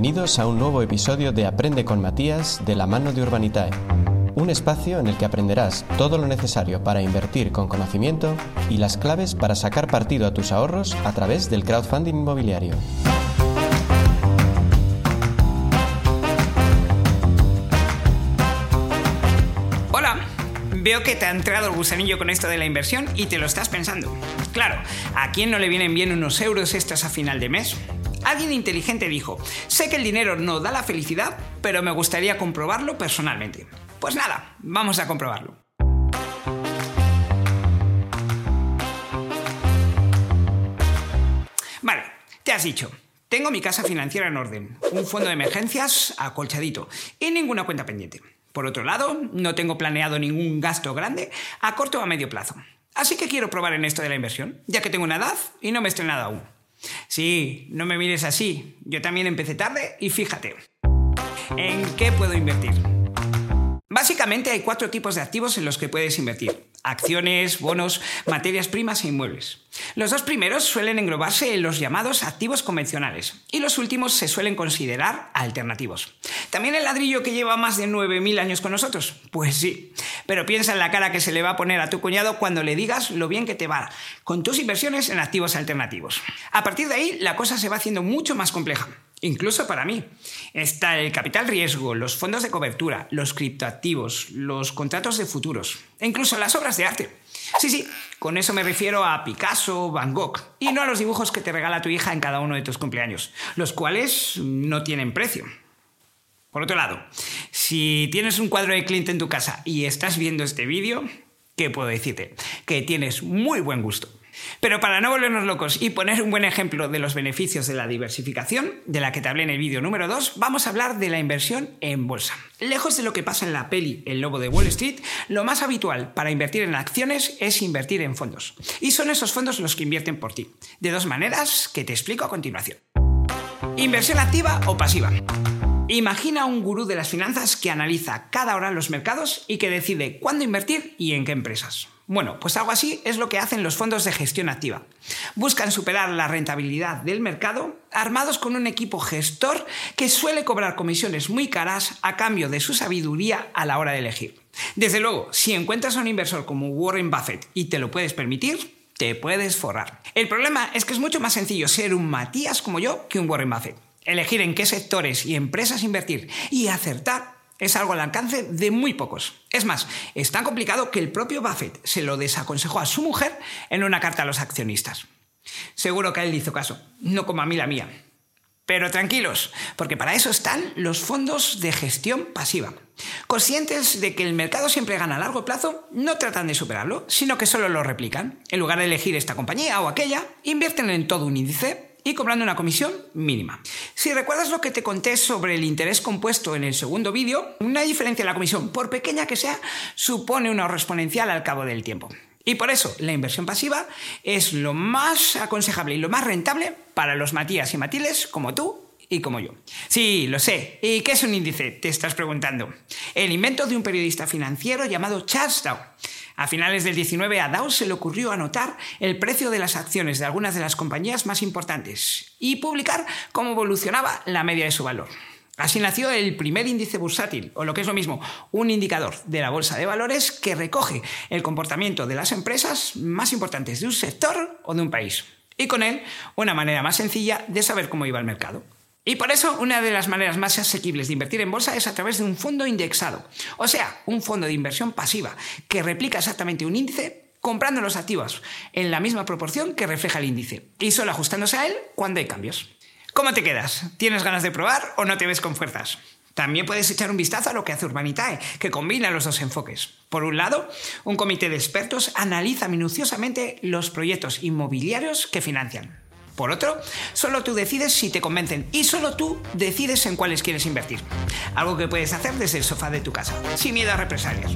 Bienvenidos a un nuevo episodio de Aprende con Matías de la mano de Urbanitae, un espacio en el que aprenderás todo lo necesario para invertir con conocimiento y las claves para sacar partido a tus ahorros a través del crowdfunding inmobiliario. Hola, veo que te ha entrado el gusanillo con esto de la inversión y te lo estás pensando. Claro, ¿a quién no le vienen bien unos euros extras a final de mes? Alguien inteligente dijo, sé que el dinero no da la felicidad, pero me gustaría comprobarlo personalmente. Pues nada, vamos a comprobarlo. Vale, te has dicho, tengo mi casa financiera en orden, un fondo de emergencias acolchadito y ninguna cuenta pendiente. Por otro lado, no tengo planeado ningún gasto grande a corto o a medio plazo. Así que quiero probar en esto de la inversión, ya que tengo una edad y no me he estrenado aún. Sí, no me mires así. Yo también empecé tarde y fíjate. ¿En qué puedo invertir? Básicamente hay cuatro tipos de activos en los que puedes invertir. Acciones, bonos, materias primas e inmuebles. Los dos primeros suelen englobarse en los llamados activos convencionales y los últimos se suelen considerar alternativos. ¿También el ladrillo que lleva más de 9.000 años con nosotros? Pues sí, pero piensa en la cara que se le va a poner a tu cuñado cuando le digas lo bien que te va con tus inversiones en activos alternativos. A partir de ahí la cosa se va haciendo mucho más compleja. Incluso para mí. Está el capital riesgo, los fondos de cobertura, los criptoactivos, los contratos de futuros, e incluso las obras de arte. Sí, sí, con eso me refiero a Picasso, Van Gogh, y no a los dibujos que te regala tu hija en cada uno de tus cumpleaños, los cuales no tienen precio. Por otro lado, si tienes un cuadro de Clint en tu casa y estás viendo este vídeo, ¿qué puedo decirte? Que tienes muy buen gusto. Pero para no volvernos locos y poner un buen ejemplo de los beneficios de la diversificación, de la que te hablé en el vídeo número 2, vamos a hablar de la inversión en bolsa. Lejos de lo que pasa en la peli El Lobo de Wall Street, lo más habitual para invertir en acciones es invertir en fondos. Y son esos fondos los que invierten por ti. De dos maneras que te explico a continuación. Inversión activa o pasiva. Imagina un gurú de las finanzas que analiza cada hora los mercados y que decide cuándo invertir y en qué empresas. Bueno, pues algo así es lo que hacen los fondos de gestión activa. Buscan superar la rentabilidad del mercado armados con un equipo gestor que suele cobrar comisiones muy caras a cambio de su sabiduría a la hora de elegir. Desde luego, si encuentras a un inversor como Warren Buffett y te lo puedes permitir, te puedes forrar. El problema es que es mucho más sencillo ser un Matías como yo que un Warren Buffett. Elegir en qué sectores y empresas invertir y acertar es algo al alcance de muy pocos. Es más, es tan complicado que el propio Buffett se lo desaconsejó a su mujer en una carta a los accionistas. Seguro que a él le hizo caso, no como a mí la mía. Pero tranquilos, porque para eso están los fondos de gestión pasiva. Conscientes de que el mercado siempre gana a largo plazo, no tratan de superarlo, sino que solo lo replican. En lugar de elegir esta compañía o aquella, invierten en todo un índice y cobrando una comisión mínima. Si recuerdas lo que te conté sobre el interés compuesto en el segundo vídeo, una diferencia en la comisión, por pequeña que sea, supone un ahorro exponencial al cabo del tiempo. Y por eso la inversión pasiva es lo más aconsejable y lo más rentable para los Matías y Matiles como tú y como yo. Sí, lo sé. ¿Y qué es un índice? Te estás preguntando. El invento de un periodista financiero llamado Charles Dow. A finales del 19 a Dow se le ocurrió anotar el precio de las acciones de algunas de las compañías más importantes y publicar cómo evolucionaba la media de su valor. Así nació el primer índice bursátil, o lo que es lo mismo, un indicador de la bolsa de valores que recoge el comportamiento de las empresas más importantes de un sector o de un país. Y con él, una manera más sencilla de saber cómo iba el mercado. Y por eso una de las maneras más asequibles de invertir en bolsa es a través de un fondo indexado, o sea, un fondo de inversión pasiva que replica exactamente un índice comprando los activos en la misma proporción que refleja el índice y solo ajustándose a él cuando hay cambios. ¿Cómo te quedas? ¿Tienes ganas de probar o no te ves con fuerzas? También puedes echar un vistazo a lo que hace Urbanitae, que combina los dos enfoques. Por un lado, un comité de expertos analiza minuciosamente los proyectos inmobiliarios que financian. Por otro, solo tú decides si te convencen y solo tú decides en cuáles quieres invertir. Algo que puedes hacer desde el sofá de tu casa, sin miedo a represalias.